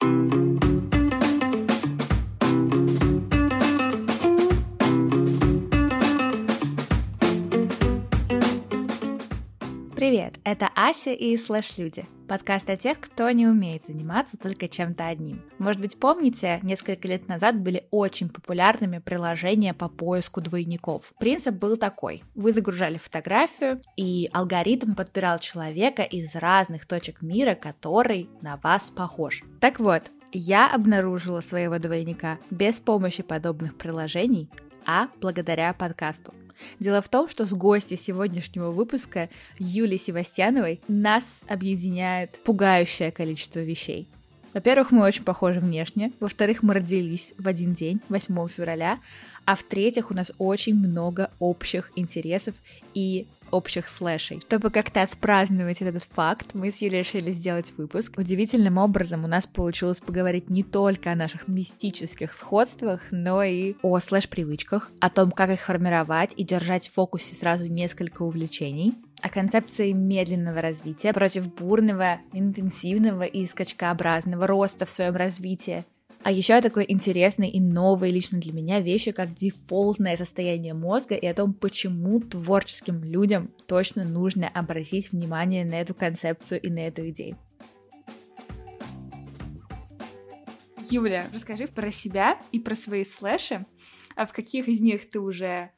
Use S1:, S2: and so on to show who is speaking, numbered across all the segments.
S1: Thank you. Привет, это Ася и Слэш Люди, подкаст о тех, кто не умеет заниматься только чем-то одним. Может быть, помните, несколько лет назад были очень популярными приложения по поиску двойников. Принцип был такой. Вы загружали фотографию, и алгоритм подбирал человека из разных точек мира, который на вас похож. Так вот, я обнаружила своего двойника без помощи подобных приложений, а благодаря подкасту. Дело в том, что с гостей сегодняшнего выпуска Юлией Севастьяновой нас объединяет пугающее количество вещей. Во-первых, мы очень похожи внешне. Во-вторых, мы родились в один день, 8 февраля. А в-третьих, у нас очень много общих интересов и общих слэшей. Чтобы как-то отпраздновать этот факт, мы с Юлей решили сделать выпуск. Удивительным образом у нас получилось поговорить не только о наших мистических сходствах, но и о слэш-привычках, о том, как их формировать и держать в фокусе сразу несколько увлечений, о концепции медленного развития против бурного, интенсивного и скачкообразного роста в своем развитии, а еще такой интересный и новый лично для меня вещи, как дефолтное состояние мозга и о том, почему творческим людям точно нужно обратить внимание на эту концепцию и на эту идею. Юля, расскажи про себя и про свои слэши, а в каких из них ты уже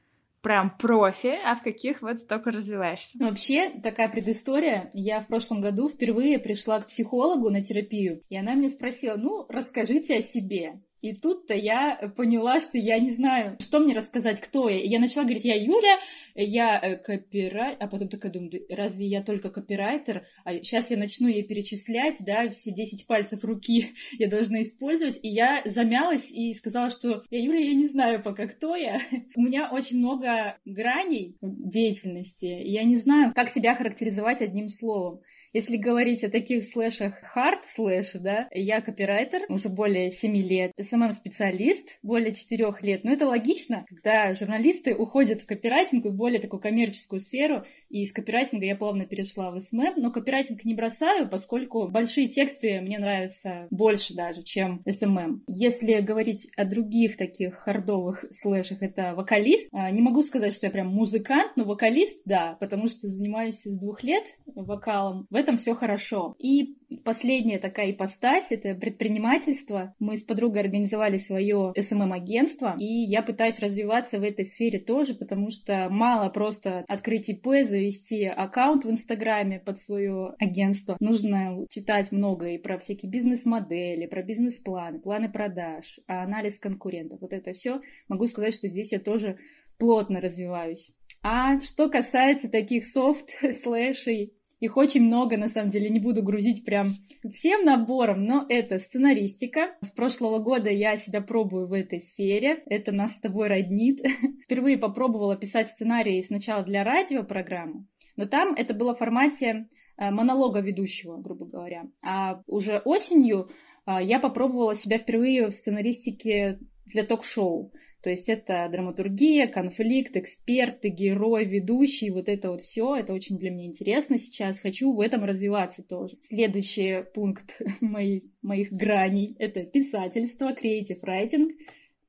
S1: прям профи, а в каких вот только развиваешься?
S2: Вообще, такая предыстория. Я в прошлом году впервые пришла к психологу на терапию, и она мне спросила, ну, расскажите о себе. И тут-то я поняла, что я не знаю, что мне рассказать, кто я. Я начала говорить, я Юля, я э, копирайтер, а потом такая думаю, разве я только копирайтер? А сейчас я начну ей перечислять, да, все 10 пальцев руки я должна использовать. И я замялась и сказала, что я Юля, я не знаю пока, кто я. У меня очень много граней деятельности, и я не знаю, как себя характеризовать одним словом. Если говорить о таких слэшах hard слэш, да, я копирайтер уже более 7 лет, SMM-специалист более 4 лет. Но это логично, когда журналисты уходят в копирайтинг и более такую коммерческую сферу, и из копирайтинга я плавно перешла в SMM, но копирайтинг не бросаю, поскольку большие тексты мне нравятся больше даже, чем SMM. Если говорить о других таких хардовых слэшах, это вокалист. А, не могу сказать, что я прям музыкант, но вокалист, да, потому что занимаюсь с двух лет вокалом. В этом все хорошо. И последняя такая ипостась — это предпринимательство. Мы с подругой организовали свое SMM-агентство, и я пытаюсь развиваться в этой сфере тоже, потому что мало просто открыть ИП, завести аккаунт в Инстаграме под свое агентство. Нужно читать много и про всякие бизнес-модели, про бизнес-планы, планы продаж, анализ конкурентов. Вот это все. Могу сказать, что здесь я тоже плотно развиваюсь. А что касается таких софт-слэшей, их очень много, на самом деле, не буду грузить прям всем набором, но это сценаристика. С прошлого года я себя пробую в этой сфере, это нас с тобой роднит. Впервые попробовала писать сценарии сначала для радиопрограммы, но там это было в формате э, монолога ведущего, грубо говоря. А уже осенью э, я попробовала себя впервые в сценаристике для ток-шоу. То есть это драматургия, конфликт, эксперты, герой, ведущий, вот это вот все, это очень для меня интересно сейчас. Хочу в этом развиваться тоже. Следующий пункт моих, моих граней — это писательство, креатив райтинг.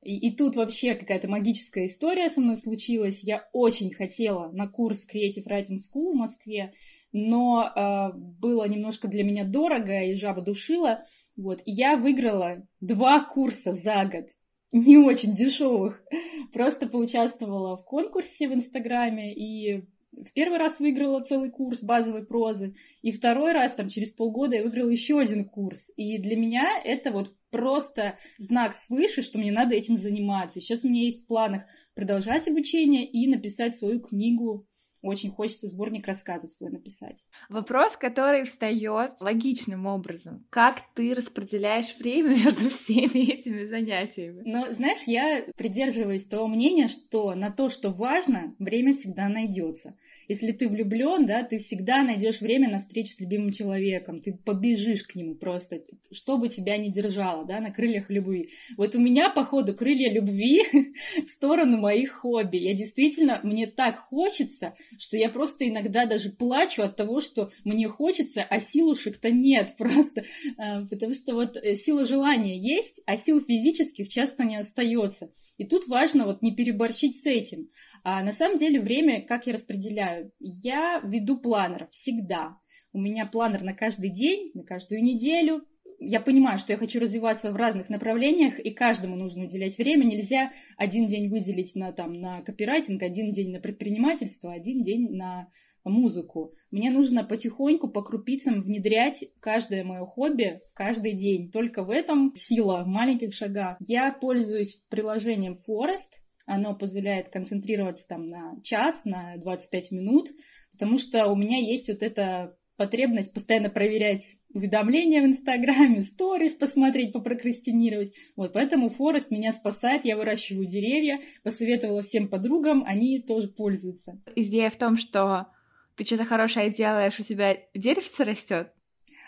S2: И, и тут вообще какая-то магическая история со мной случилась. Я очень хотела на курс Creative Writing School в Москве, но э, было немножко для меня дорого, и жаба душила. Вот, и я выиграла два курса за год не очень дешевых. Просто поучаствовала в конкурсе в Инстаграме и в первый раз выиграла целый курс базовой прозы, и второй раз, там, через полгода я выиграла еще один курс. И для меня это вот просто знак свыше, что мне надо этим заниматься. Сейчас у меня есть в планах продолжать обучение и написать свою книгу очень хочется сборник рассказов свой написать.
S1: Вопрос, который встает логичным образом. Как ты распределяешь время между всеми этими занятиями?
S2: Но, знаешь, я придерживаюсь того мнения, что на то, что важно, время всегда найдется. Если ты влюблен, да, ты всегда найдешь время на встречу с любимым человеком, ты побежишь к нему просто, что бы тебя ни держало, да, на крыльях любви. Вот у меня, походу, крылья любви в сторону моих хобби. Я действительно, мне так хочется что я просто иногда даже плачу от того, что мне хочется, а силушек-то нет просто. А, потому что вот э, сила желания есть, а сил физических часто не остается. И тут важно вот не переборщить с этим. А на самом деле время, как я распределяю? Я веду планер всегда. У меня планер на каждый день, на каждую неделю, я понимаю, что я хочу развиваться в разных направлениях, и каждому нужно уделять время. Нельзя один день выделить на, там, на копирайтинг, один день на предпринимательство, один день на музыку. Мне нужно потихоньку, по крупицам внедрять каждое мое хобби каждый день. Только в этом сила в маленьких шагах. Я пользуюсь приложением Forest. Оно позволяет концентрироваться там на час, на 25 минут, потому что у меня есть вот это потребность постоянно проверять уведомления в Инстаграме, сторис посмотреть, попрокрастинировать. Вот, поэтому Форест меня спасает, я выращиваю деревья, посоветовала всем подругам, они тоже пользуются.
S1: Идея в том, что ты что-то хорошее делаешь, у тебя деревце растет?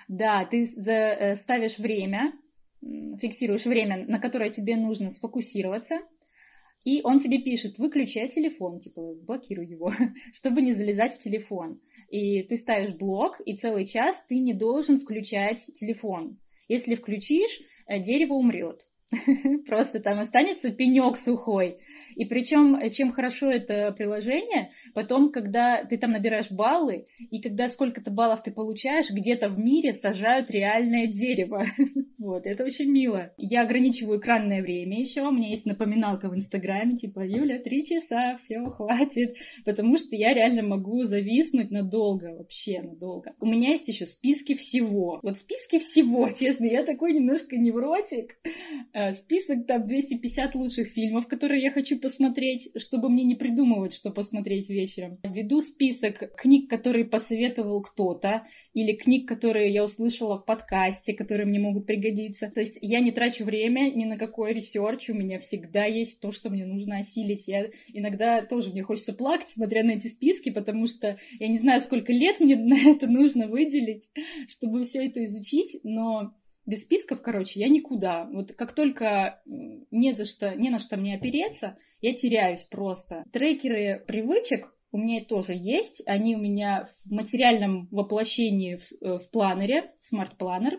S2: Да, ты э, ставишь время, фиксируешь время, на которое тебе нужно сфокусироваться, и он тебе пишет, выключай телефон, типа, блокируй его, чтобы не залезать в телефон. И ты ставишь блок, и целый час ты не должен включать телефон. Если включишь, э, дерево умрет. Просто там останется пенек сухой. И причем, э, чем хорошо это приложение, потом, когда ты там набираешь баллы, и когда сколько-то баллов ты получаешь, где-то в мире сажают реальное дерево. вот, это очень мило. Я ограничиваю экранное время еще. У меня есть напоминалка в Инстаграме, типа, Юля, три часа, все, хватит. Потому что я реально могу зависнуть надолго, вообще надолго. У меня есть еще списки всего. Вот списки всего, честно, я такой немножко невротик. Список там 250 лучших фильмов, которые я хочу посмотреть, чтобы мне не придумывать, что посмотреть вечером. Веду список книг, которые посоветовал кто-то, или книг, которые я услышала в подкасте, которые мне могут пригодиться. То есть я не трачу время ни на какой research, у меня всегда есть то, что мне нужно осилить. Я иногда тоже мне хочется плакать, смотря на эти списки, потому что я не знаю, сколько лет мне на это нужно выделить, чтобы все это изучить, но без списков, короче, я никуда. Вот как только не за что, не на что мне опереться, я теряюсь просто. Трекеры привычек у меня тоже есть. Они у меня в материальном воплощении в, э, в планере, смарт-планер.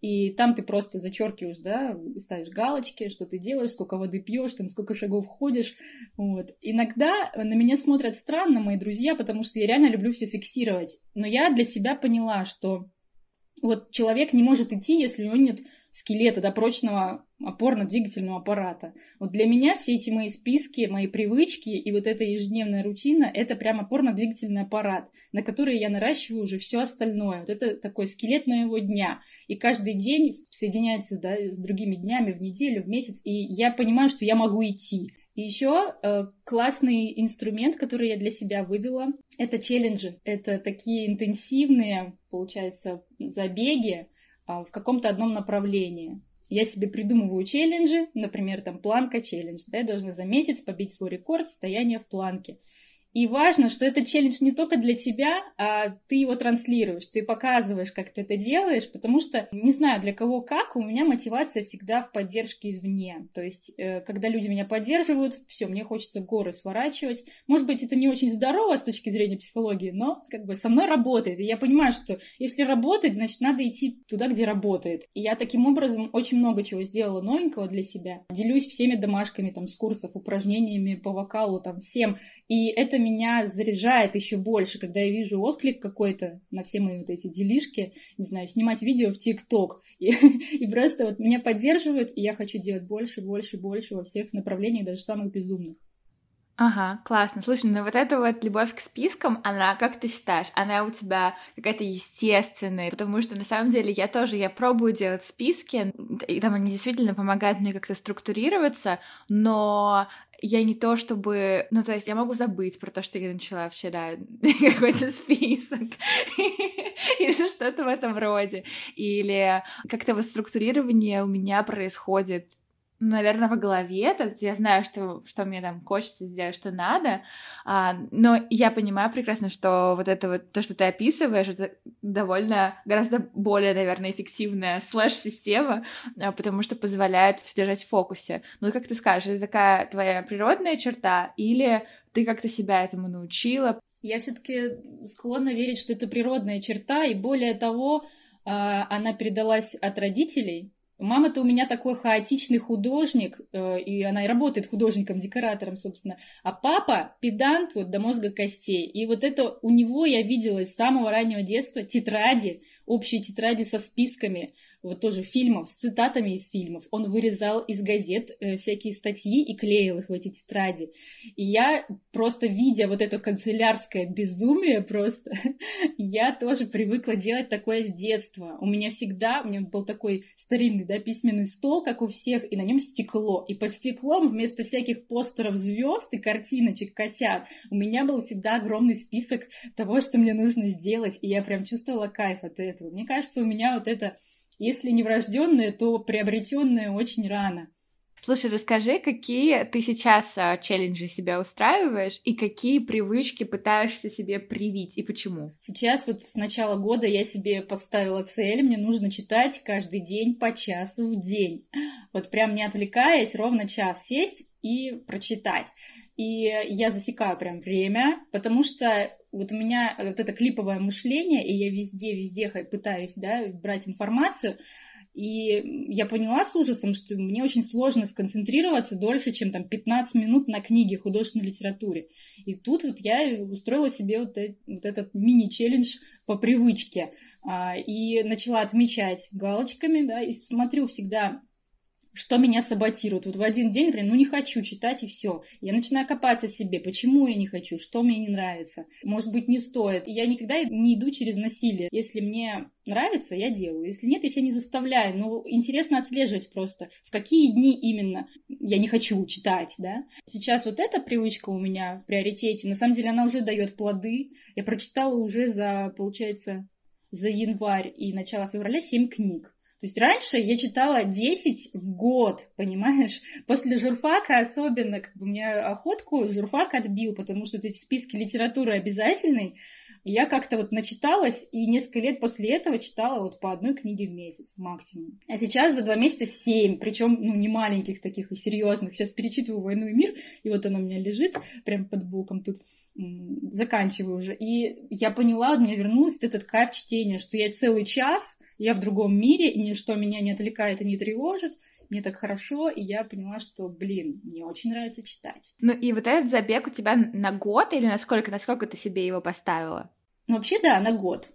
S2: И там ты просто зачеркиваешь, да, ставишь галочки, что ты делаешь, сколько воды пьешь, там сколько шагов ходишь. Вот. Иногда на меня смотрят странно мои друзья, потому что я реально люблю все фиксировать. Но я для себя поняла, что вот человек не может идти, если у него нет скелета, да, прочного опорно-двигательного аппарата. Вот для меня все эти мои списки, мои привычки и вот эта ежедневная рутина — это прям опорно-двигательный аппарат, на который я наращиваю уже все остальное. Вот это такой скелет моего дня. И каждый день соединяется да, с другими днями в неделю, в месяц, и я понимаю, что я могу идти. И еще э, классный инструмент, который я для себя вывела, это челленджи. Это такие интенсивные, получается, забеги э, в каком-то одном направлении. Я себе придумываю челленджи, например, там планка челлендж. Да, я должна за месяц побить свой рекорд стояния в планке. И важно, что этот челлендж не только для тебя, а ты его транслируешь, ты показываешь, как ты это делаешь, потому что, не знаю для кого как, у меня мотивация всегда в поддержке извне. То есть, э, когда люди меня поддерживают, все, мне хочется горы сворачивать. Может быть, это не очень здорово с точки зрения психологии, но как бы со мной работает. И я понимаю, что если работает, значит, надо идти туда, где работает. И я таким образом очень много чего сделала новенького для себя. Делюсь всеми домашками там с курсов, упражнениями по вокалу, там всем. И это меня заряжает еще больше, когда я вижу отклик какой-то на все мои вот эти делишки, не знаю, снимать видео в ТикТок. И, и просто вот меня поддерживают, и я хочу делать больше, больше, больше во всех направлениях, даже самых безумных.
S1: Ага, классно. Слушай, ну вот эта вот любовь к спискам, она, как ты считаешь, она у тебя какая-то естественная? Потому что на самом деле я тоже, я пробую делать списки, и там они действительно помогают мне как-то структурироваться, но я не то чтобы... Ну, то есть я могу забыть про то, что я начала вчера какой-то список или что-то в этом роде. Или как-то вот структурирование у меня происходит наверное, в голове, то я знаю, что, что мне там хочется сделать, что надо, а, но я понимаю прекрасно, что вот это вот, то, что ты описываешь, это довольно, гораздо более, наверное, эффективная слэш-система, а, потому что позволяет держать в фокусе. Ну, как ты скажешь, это такая твоя природная черта, или ты как-то себя этому научила?
S2: Я все-таки склонна верить, что это природная черта, и более того, а, она передалась от родителей, Мама-то у меня такой хаотичный художник, э, и она и работает художником-декоратором, собственно. А папа педант вот до мозга костей. И вот это у него я видела с самого раннего детства тетради, общие тетради со списками вот тоже фильмов, с цитатами из фильмов. Он вырезал из газет э, всякие статьи и клеил их в эти тетради. И я просто, видя вот это канцелярское безумие просто, я тоже привыкла делать такое с детства. У меня всегда, у меня был такой старинный, да, письменный стол, как у всех, и на нем стекло. И под стеклом вместо всяких постеров звезд и картиночек котят у меня был всегда огромный список того, что мне нужно сделать, и я прям чувствовала кайф от этого. Мне кажется, у меня вот это если не врожденное, то приобретенное очень рано.
S1: Слушай, расскажи, какие ты сейчас а, челленджи себя устраиваешь и какие привычки пытаешься себе привить и почему?
S2: Сейчас вот с начала года я себе поставила цель, мне нужно читать каждый день по часу в день. Вот прям не отвлекаясь, ровно час сесть и прочитать. И я засекаю прям время, потому что вот у меня вот это клиповое мышление, и я везде-везде пытаюсь, да, брать информацию, и я поняла с ужасом, что мне очень сложно сконцентрироваться дольше, чем там 15 минут на книге художественной литературе. И тут вот я устроила себе вот, э, вот этот мини-челлендж по привычке. А, и начала отмечать галочками, да, и смотрю всегда что меня саботирует. Вот в один день, например, ну не хочу читать и все. Я начинаю копаться в себе, почему я не хочу, что мне не нравится. Может быть, не стоит. Я никогда не иду через насилие. Если мне нравится, я делаю. Если нет, я себя не заставляю. Но интересно отслеживать просто, в какие дни именно я не хочу читать, да. Сейчас вот эта привычка у меня в приоритете. На самом деле она уже дает плоды. Я прочитала уже за, получается, за январь и начало февраля 7 книг. То есть раньше я читала 10 в год, понимаешь? После журфака особенно, как бы мне охотку журфак отбил, потому что эти списки литературы обязательные. Я как-то вот начиталась, и несколько лет после этого читала вот по одной книге в месяц максимум. А сейчас за два месяца семь, причем, ну, не маленьких таких и серьезных. Сейчас перечитываю «Войну и мир», и вот оно у меня лежит прям под боком тут заканчиваю уже. И я поняла, у меня вернулся этот кайф чтения, что я целый час, я в другом мире, и ничто меня не отвлекает и не тревожит, мне так хорошо, и я поняла, что, блин, мне очень нравится читать.
S1: Ну и вот этот забег у тебя на год или насколько, насколько ты себе его поставила?
S2: Ну, вообще, да, на год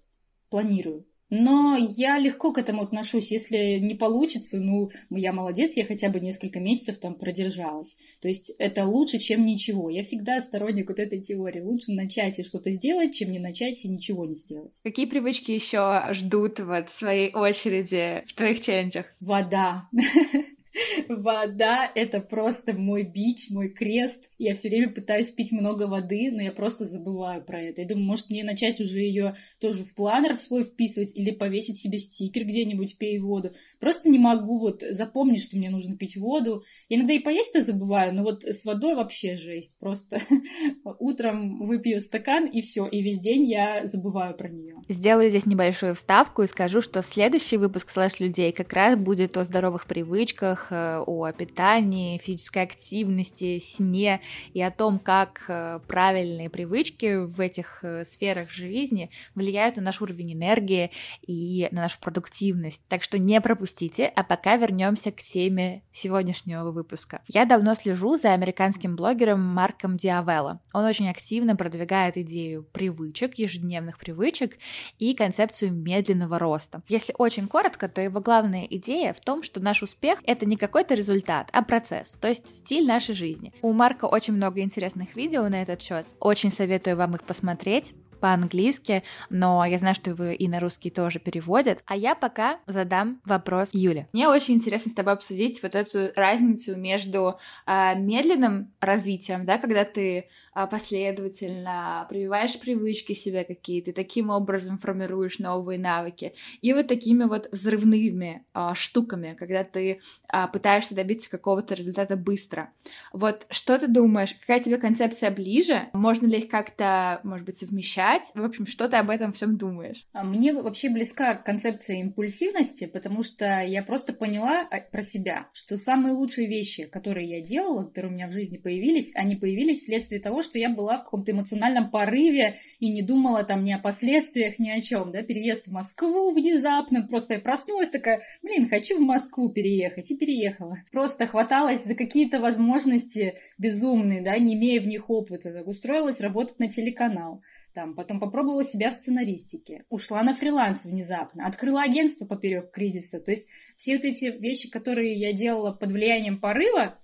S2: планирую. Но я легко к этому отношусь. Если не получится, ну, я молодец, я хотя бы несколько месяцев там продержалась. То есть это лучше, чем ничего. Я всегда сторонник вот этой теории. Лучше начать и что-то сделать, чем не начать и ничего не сделать.
S1: Какие привычки еще ждут вот своей очереди в твоих челленджах?
S2: Вода. Вода — это просто мой бич, мой крест. Я все время пытаюсь пить много воды, но я просто забываю про это. Я думаю, может, мне начать уже ее тоже в планер в свой вписывать или повесить себе стикер где-нибудь «пей воду». Просто не могу вот запомнить, что мне нужно пить воду. Иногда и поесть-то забываю, но вот с водой вообще жесть. Просто утром выпью стакан, и все, и весь день я забываю про нее.
S1: Сделаю здесь небольшую вставку и скажу, что следующий выпуск «Слэш людей» как раз будет о здоровых привычках, привычках, э, о питании, физической активности, сне и о том, как э, правильные привычки в этих э, сферах жизни влияют на наш уровень энергии и на нашу продуктивность. Так что не пропустите, а пока вернемся к теме сегодняшнего выпуска. Я давно слежу за американским блогером Марком Диавелло. Он очень активно продвигает идею привычек, ежедневных привычек и концепцию медленного роста. Если очень коротко, то его главная идея в том, что наш успех — это не какой-то результат, а процесс, то есть стиль нашей жизни. У Марка очень много интересных видео на этот счет. Очень советую вам их посмотреть по-английски, но я знаю, что вы и на русский тоже переводят. А я пока задам вопрос Юле. Мне очень интересно с тобой обсудить вот эту разницу между э, медленным развитием, да, когда ты последовательно прививаешь привычки себе какие-то, таким образом формируешь новые навыки, и вот такими вот взрывными э, штуками, когда ты э, пытаешься добиться какого-то результата быстро. Вот что ты думаешь, какая тебе концепция ближе? Можно ли их как-то, может быть, совмещать? В общем, что ты об этом всем думаешь?
S2: А мне вообще близка концепция импульсивности, потому что я просто поняла а, про себя, что самые лучшие вещи, которые я делала, которые у меня в жизни появились, они появились вследствие того, что я была в каком-то эмоциональном порыве и не думала там ни о последствиях, ни о чем, да, переезд в Москву внезапно, просто я проснулась такая, блин, хочу в Москву переехать, и переехала. Просто хваталась за какие-то возможности безумные, да, не имея в них опыта, устроилась работать на телеканал, там, потом попробовала себя в сценаристике, ушла на фриланс внезапно, открыла агентство поперек кризиса. То есть все вот эти вещи, которые я делала под влиянием порыва,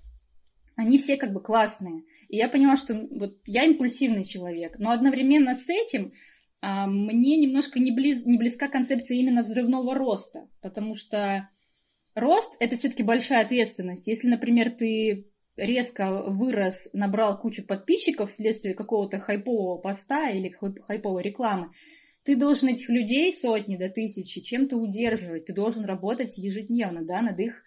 S2: они все как бы классные. И я поняла, что вот я импульсивный человек, но одновременно с этим а, мне немножко не, близ, не близка концепция именно взрывного роста, потому что рост — это все-таки большая ответственность. Если, например, ты резко вырос, набрал кучу подписчиков вследствие какого-то хайпового поста или хайповой рекламы, ты должен этих людей, сотни до тысячи, чем-то удерживать. Ты должен работать ежедневно, да, над их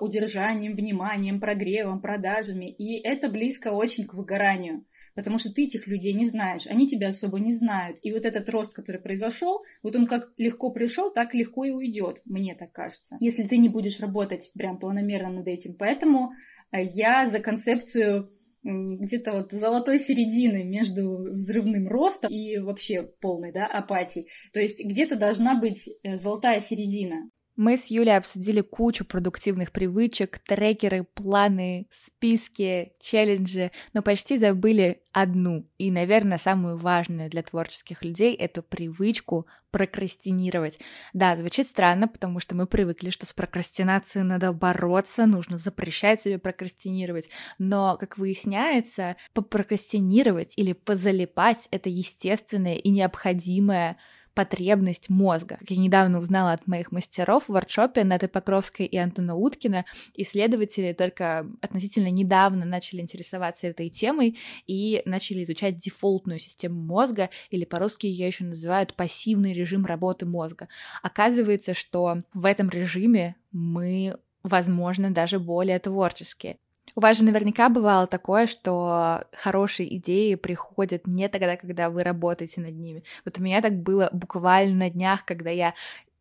S2: удержанием, вниманием, прогревом, продажами. И это близко очень к выгоранию потому что ты этих людей не знаешь, они тебя особо не знают. И вот этот рост, который произошел, вот он как легко пришел, так легко и уйдет, мне так кажется, если ты не будешь работать прям планомерно над этим. Поэтому а я за концепцию где-то вот золотой середины между взрывным ростом и вообще полной да, апатией. То есть где-то должна быть э, золотая середина.
S1: Мы с Юлей обсудили кучу продуктивных привычек, трекеры, планы, списки, челленджи, но почти забыли одну и, наверное, самую важную для творческих людей — эту привычку прокрастинировать. Да, звучит странно, потому что мы привыкли, что с прокрастинацией надо бороться, нужно запрещать себе прокрастинировать, но, как выясняется, попрокрастинировать или позалипать — это естественное и необходимое потребность мозга. Как я недавно узнала от моих мастеров в воркшопе Наты Покровской и Антона Уткина, исследователи только относительно недавно начали интересоваться этой темой и начали изучать дефолтную систему мозга, или по-русски ее еще называют пассивный режим работы мозга. Оказывается, что в этом режиме мы возможно, даже более творческие. У вас же наверняка бывало такое, что хорошие идеи приходят не тогда, когда вы работаете над ними. Вот у меня так было буквально на днях, когда я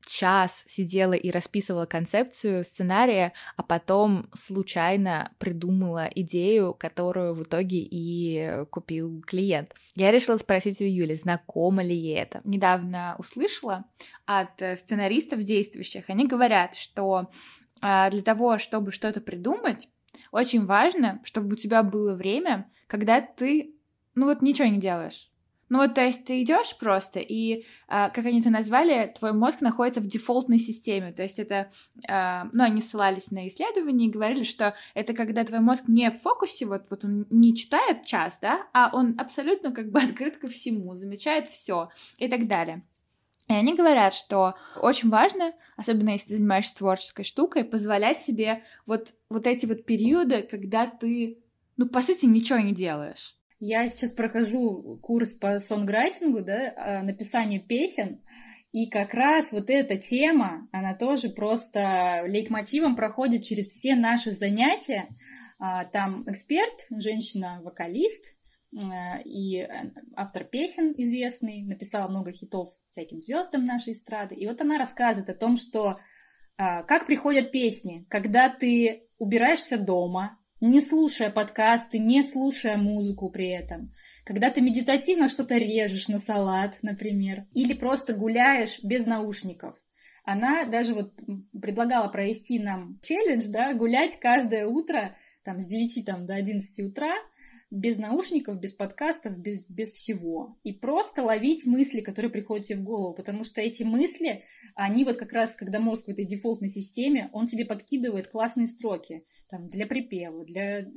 S1: час сидела и расписывала концепцию сценария, а потом случайно придумала идею, которую в итоге и купил клиент. Я решила спросить у Юли, знакомо ли ей это. Недавно услышала от сценаристов действующих, они говорят, что а, для того, чтобы что-то придумать, очень важно, чтобы у тебя было время, когда ты, ну вот ничего не делаешь. Ну вот, то есть ты идешь просто, и, а, как они это назвали, твой мозг находится в дефолтной системе. То есть это, а, ну, они ссылались на исследования и говорили, что это когда твой мозг не в фокусе, вот, вот он не читает час, да, а он абсолютно как бы открыт ко всему, замечает все и так далее. И они говорят, что очень важно, особенно если ты занимаешься творческой штукой, позволять себе вот, вот эти вот периоды, когда ты, ну, по сути, ничего не делаешь.
S2: Я сейчас прохожу курс по сонграйтингу, да, а, написанию песен, и как раз вот эта тема, она тоже просто лейтмотивом проходит через все наши занятия. А, там эксперт, женщина-вокалист, Э, и э, автор песен известный, написала много хитов всяким звездам нашей эстрады. И вот она рассказывает о том, что э, как приходят песни, когда ты убираешься дома, не слушая подкасты, не слушая музыку при этом, когда ты медитативно что-то режешь на салат, например, или просто гуляешь без наушников. Она даже вот предлагала провести нам челлендж, да, гулять каждое утро там, с 9 там, до 11 утра, без наушников, без подкастов, без, без всего. И просто ловить мысли, которые приходят тебе в голову, потому что эти мысли, они вот как раз, когда мозг в этой дефолтной системе, он тебе подкидывает классные строки там, для припева, для,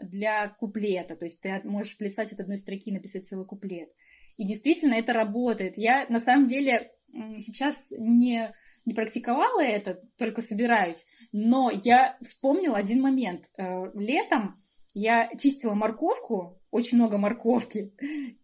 S2: для куплета, то есть ты можешь плясать от одной строки и написать целый куплет. И действительно это работает. Я на самом деле сейчас не, не практиковала это, только собираюсь, но я вспомнила один момент. Э, летом я чистила морковку, очень много морковки,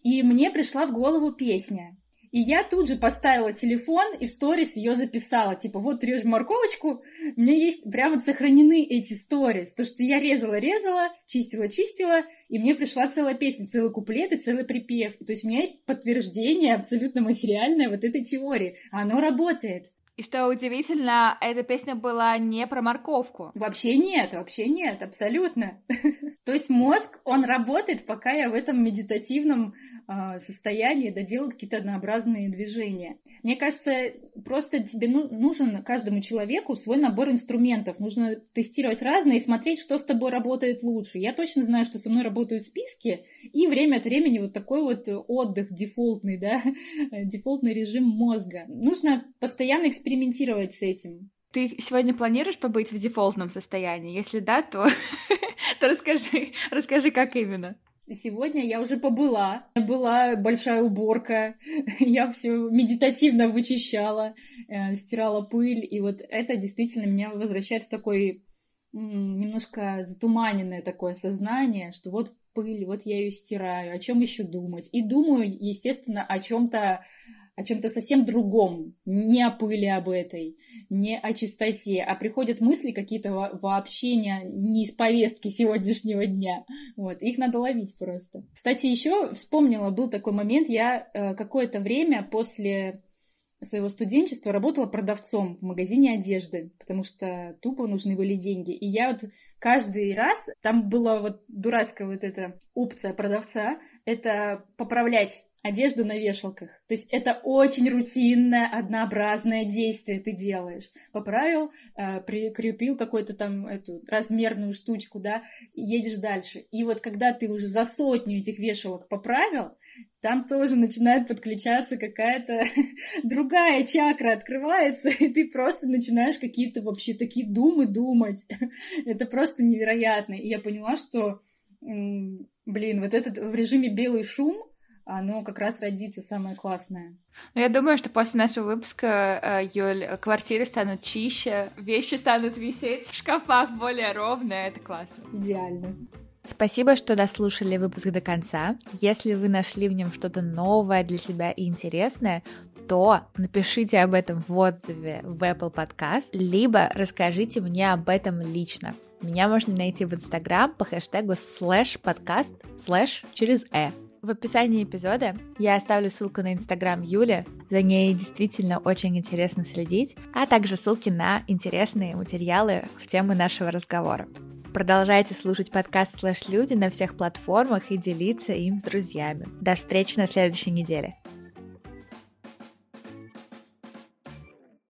S2: и мне пришла в голову песня. И я тут же поставила телефон и в сторис ее записала. Типа, вот режь морковочку, меня есть прямо сохранены эти сторис. То, что я резала-резала, чистила-чистила, и мне пришла целая песня, целый куплет и целый припев. То есть у меня есть подтверждение абсолютно материальное вот этой теории. Оно работает.
S1: И что удивительно, эта песня была не про морковку.
S2: Вообще нет, вообще нет, абсолютно. То есть мозг, он работает, пока я в этом медитативном а, состоянии доделать какие-то однообразные движения. Мне кажется, просто тебе ну, нужен каждому человеку свой набор инструментов. Нужно тестировать разные и смотреть, что с тобой работает лучше. Я точно знаю, что со мной работают списки, и время от времени вот такой вот отдых дефолтный, да, дефолтный режим мозга. Нужно постоянно экспериментировать с этим.
S1: Ты сегодня планируешь побыть в дефолтном состоянии? Если да, то, то расскажи, расскажи, как именно.
S2: Сегодня я уже побыла. Была большая уборка. Я все медитативно вычищала, э, стирала пыль. И вот это действительно меня возвращает в такой немножко затуманенное такое сознание, что вот пыль, вот я ее стираю, о чем еще думать. И думаю, естественно, о чем-то о чем-то совсем другом, не о пыли об этой, не о чистоте, а приходят мысли какие-то вообще не, не из повестки сегодняшнего дня. Вот, их надо ловить просто. Кстати, еще вспомнила, был такой момент, я э, какое-то время после своего студенчества работала продавцом в магазине одежды, потому что тупо нужны были деньги. И я вот каждый раз, там была вот дурацкая вот эта опция продавца, это поправлять одежду на вешалках. То есть это очень рутинное, однообразное действие ты делаешь. Поправил, э, прикрепил какую-то там эту размерную штучку, да, едешь дальше. И вот когда ты уже за сотню этих вешалок поправил, там тоже начинает подключаться какая-то другая чакра открывается, и ты просто начинаешь какие-то вообще такие думы думать. это просто невероятно. И я поняла, что, блин, вот этот в режиме белый шум, оно как раз родится самое классное.
S1: Ну, я думаю, что после нашего выпуска, э, Юль, квартиры станут чище, вещи станут висеть в шкафах более ровные, это классно.
S2: Идеально.
S1: Спасибо, что дослушали выпуск до конца. Если вы нашли в нем что-то новое для себя и интересное, то напишите об этом в отзыве в Apple Podcast, либо расскажите мне об этом лично. Меня можно найти в Инстаграм по хэштегу слэш подкаст слэш через э. В описании эпизода я оставлю ссылку на инстаграм Юли, за ней действительно очень интересно следить, а также ссылки на интересные материалы в тему нашего разговора. Продолжайте слушать подкаст «Слэш Люди» на всех платформах и делиться им с друзьями. До встречи на следующей неделе.